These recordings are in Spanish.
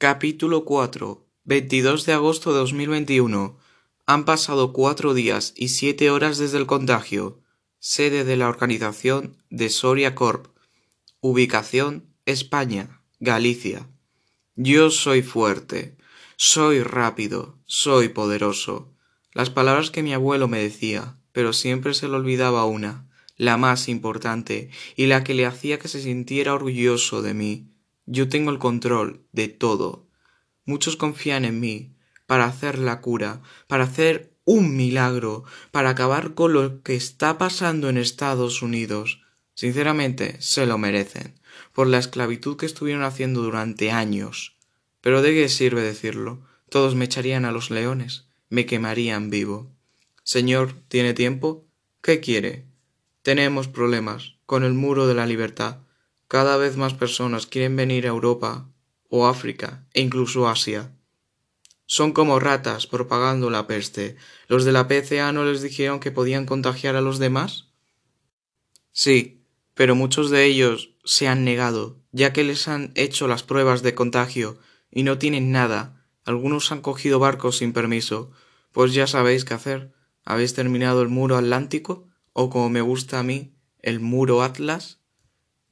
Capítulo 4. 22 de agosto de 2021. Han pasado cuatro días y siete horas desde el contagio. Sede de la organización de Soria Corp. Ubicación España, Galicia. Yo soy fuerte, soy rápido, soy poderoso. Las palabras que mi abuelo me decía, pero siempre se le olvidaba una, la más importante, y la que le hacía que se sintiera orgulloso de mí yo tengo el control de todo. Muchos confían en mí para hacer la cura, para hacer un milagro, para acabar con lo que está pasando en Estados Unidos. Sinceramente, se lo merecen, por la esclavitud que estuvieron haciendo durante años. Pero ¿de qué sirve decirlo? Todos me echarían a los leones, me quemarían vivo. Señor, ¿tiene tiempo? ¿Qué quiere? Tenemos problemas con el muro de la libertad. Cada vez más personas quieren venir a Europa o África e incluso Asia. Son como ratas propagando la peste. ¿Los de la PCA no les dijeron que podían contagiar a los demás? Sí, pero muchos de ellos se han negado, ya que les han hecho las pruebas de contagio y no tienen nada. Algunos han cogido barcos sin permiso. Pues ya sabéis qué hacer. ¿Habéis terminado el muro atlántico? O como me gusta a mí, el muro Atlas.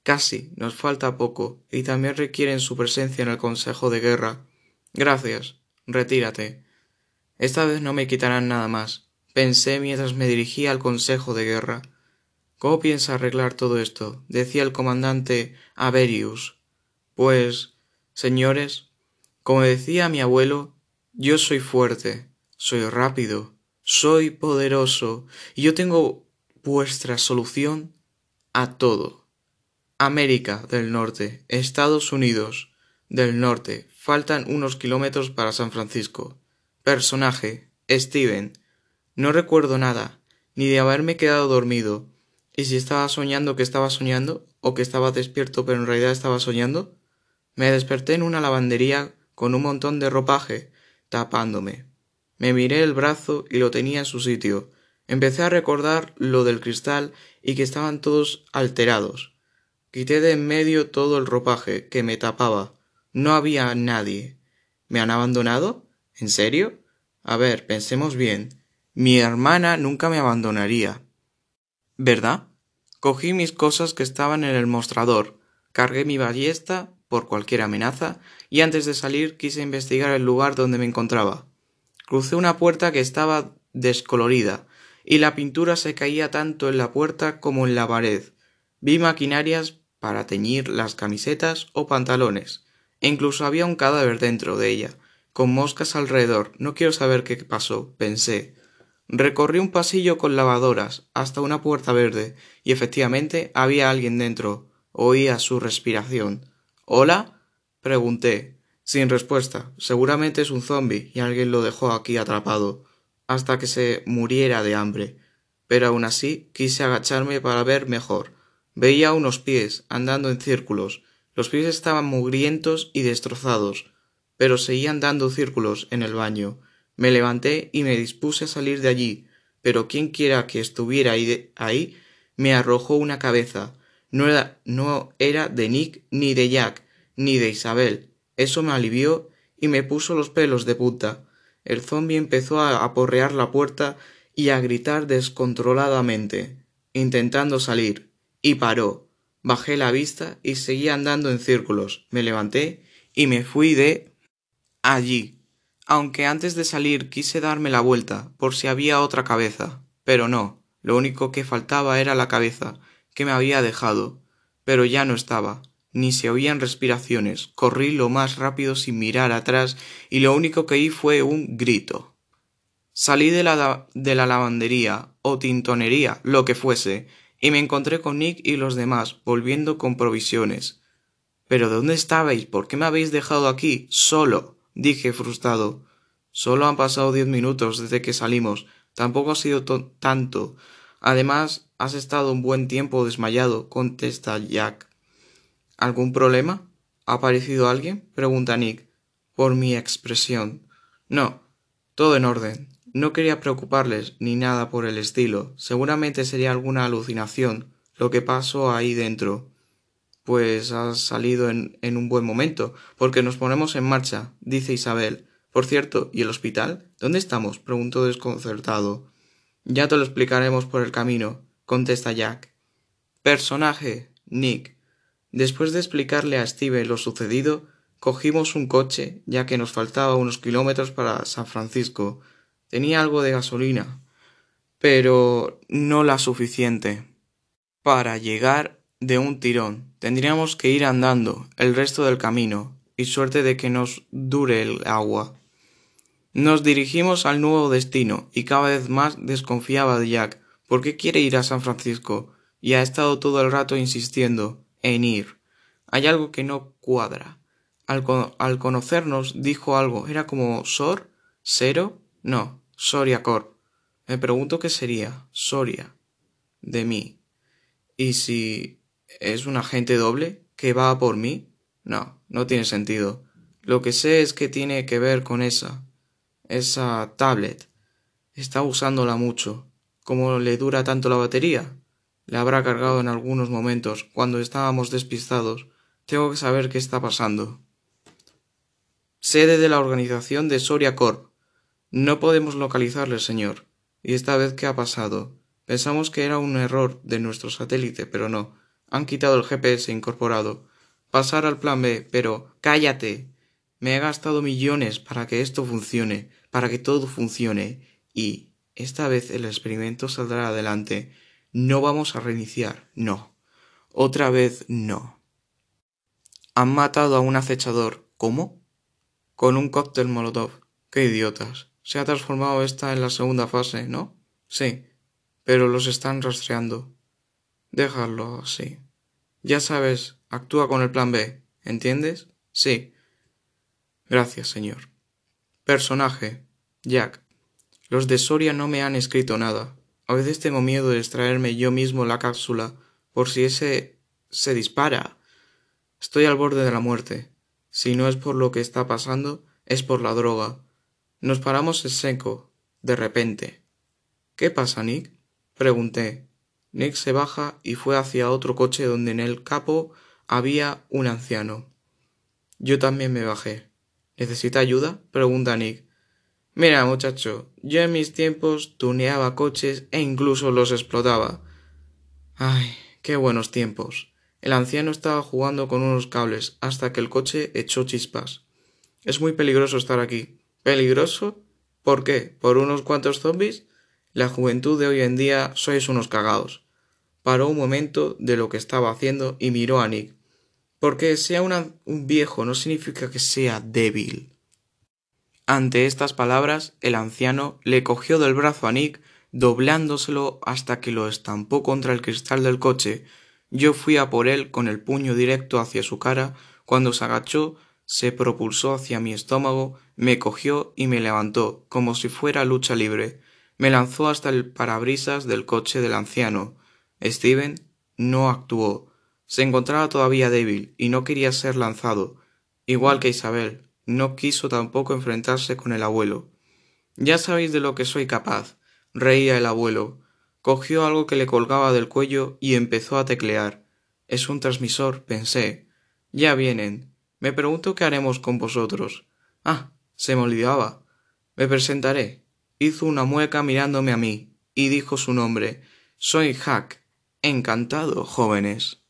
Casi, nos falta poco, y también requieren su presencia en el Consejo de Guerra. Gracias. Retírate. Esta vez no me quitarán nada más, pensé mientras me dirigía al Consejo de Guerra. ¿Cómo piensa arreglar todo esto? decía el comandante Averius. Pues, señores, como decía mi abuelo, yo soy fuerte, soy rápido, soy poderoso, y yo tengo vuestra solución a todo. América del Norte, Estados Unidos del Norte. Faltan unos kilómetros para San Francisco. Personaje, Steven. No recuerdo nada, ni de haberme quedado dormido. ¿Y si estaba soñando que estaba soñando? ¿O que estaba despierto pero en realidad estaba soñando? Me desperté en una lavandería con un montón de ropaje tapándome. Me miré el brazo y lo tenía en su sitio. Empecé a recordar lo del cristal y que estaban todos alterados. Quité de en medio todo el ropaje que me tapaba. No había nadie. ¿Me han abandonado? ¿En serio? A ver, pensemos bien. Mi hermana nunca me abandonaría. ¿Verdad? Cogí mis cosas que estaban en el mostrador, cargué mi ballesta por cualquier amenaza y antes de salir quise investigar el lugar donde me encontraba. Crucé una puerta que estaba descolorida y la pintura se caía tanto en la puerta como en la pared. Vi maquinarias para teñir las camisetas o pantalones, e incluso había un cadáver dentro de ella, con moscas alrededor. No quiero saber qué pasó, pensé. Recorrí un pasillo con lavadoras hasta una puerta verde, y efectivamente había alguien dentro. Oía su respiración. ¿Hola? pregunté. Sin respuesta. Seguramente es un zombi y alguien lo dejó aquí atrapado, hasta que se muriera de hambre. Pero aún así quise agacharme para ver mejor. Veía unos pies andando en círculos. Los pies estaban mugrientos y destrozados, pero seguían dando círculos en el baño. Me levanté y me dispuse a salir de allí, pero quien quiera que estuviera ahí, me arrojó una cabeza. No era, no era de Nick ni de Jack, ni de Isabel. Eso me alivió y me puso los pelos de punta. El zombi empezó a aporrear la puerta y a gritar descontroladamente, intentando salir y paró. Bajé la vista y seguí andando en círculos. Me levanté y me fui de allí. Aunque antes de salir quise darme la vuelta por si había otra cabeza. Pero no. Lo único que faltaba era la cabeza, que me había dejado. Pero ya no estaba. Ni se oían respiraciones. Corrí lo más rápido sin mirar atrás y lo único que oí fue un grito. Salí de la, de la lavandería o tintonería, lo que fuese, y me encontré con Nick y los demás, volviendo con provisiones. ¿Pero dónde estabais? ¿Por qué me habéis dejado aquí? Solo. dije frustrado. Solo han pasado diez minutos desde que salimos. Tampoco ha sido tanto. Además, has estado un buen tiempo desmayado, contesta Jack. ¿Algún problema? ¿Ha aparecido alguien? pregunta Nick, por mi expresión. No, todo en orden. No quería preocuparles ni nada por el estilo. Seguramente sería alguna alucinación lo que pasó ahí dentro. Pues has salido en, en un buen momento, porque nos ponemos en marcha, dice Isabel. Por cierto, ¿y el hospital? ¿Dónde estamos? preguntó desconcertado. Ya te lo explicaremos por el camino, contesta Jack. Personaje, Nick. Después de explicarle a Steve lo sucedido, cogimos un coche, ya que nos faltaba unos kilómetros para San Francisco. Tenía algo de gasolina, pero no la suficiente. Para llegar de un tirón tendríamos que ir andando el resto del camino, y suerte de que nos dure el agua. Nos dirigimos al nuevo destino, y cada vez más desconfiaba de Jack, porque quiere ir a San Francisco, y ha estado todo el rato insistiendo en ir. Hay algo que no cuadra. Al, al conocernos dijo algo. ¿Era como Sor? ¿Sero? No, Soria Corp. Me pregunto qué sería. Soria. De mí. ¿Y si es un agente doble que va por mí? No, no tiene sentido. Lo que sé es que tiene que ver con esa. esa tablet. Está usándola mucho. ¿Cómo le dura tanto la batería? Le habrá cargado en algunos momentos, cuando estábamos despistados. Tengo que saber qué está pasando. Sede de la organización de Soria Corp. No podemos localizarle, señor. ¿Y esta vez qué ha pasado? Pensamos que era un error de nuestro satélite, pero no. Han quitado el GPS incorporado. Pasar al plan B, pero cállate. Me he gastado millones para que esto funcione, para que todo funcione, y esta vez el experimento saldrá adelante. No vamos a reiniciar, no. Otra vez no. Han matado a un acechador. ¿Cómo? Con un cóctel molotov. Qué idiotas. Se ha transformado esta en la segunda fase, ¿no? Sí. Pero los están rastreando. Déjalo así. Ya sabes, actúa con el plan B. ¿Entiendes? Sí. Gracias, señor. Personaje. Jack. Los de Soria no me han escrito nada. A veces tengo miedo de extraerme yo mismo la cápsula por si ese se dispara. Estoy al borde de la muerte. Si no es por lo que está pasando, es por la droga. Nos paramos en seco, de repente. ¿Qué pasa, Nick? pregunté. Nick se baja y fue hacia otro coche donde en el capo había un anciano. Yo también me bajé. ¿Necesita ayuda? pregunta Nick. Mira, muchacho, yo en mis tiempos tuneaba coches e incluso los explotaba. Ay, qué buenos tiempos. El anciano estaba jugando con unos cables hasta que el coche echó chispas. Es muy peligroso estar aquí. ¿Peligroso? ¿Por qué? ¿Por unos cuantos zombies? La juventud de hoy en día sois unos cagados. Paró un momento de lo que estaba haciendo y miró a Nick. Porque sea un viejo no significa que sea débil. Ante estas palabras, el anciano le cogió del brazo a Nick, doblándoselo hasta que lo estampó contra el cristal del coche. Yo fui a por él con el puño directo hacia su cara. Cuando se agachó, se propulsó hacia mi estómago, me cogió y me levantó, como si fuera lucha libre. Me lanzó hasta el parabrisas del coche del anciano. Steven no actuó. Se encontraba todavía débil y no quería ser lanzado, igual que Isabel, no quiso tampoco enfrentarse con el abuelo. Ya sabéis de lo que soy capaz, reía el abuelo. Cogió algo que le colgaba del cuello y empezó a teclear. Es un transmisor, pensé. Ya vienen. Me pregunto qué haremos con vosotros. Ah, se me olvidaba. Me presentaré. Hizo una mueca mirándome a mí, y dijo su nombre. Soy Hack. Encantado, jóvenes.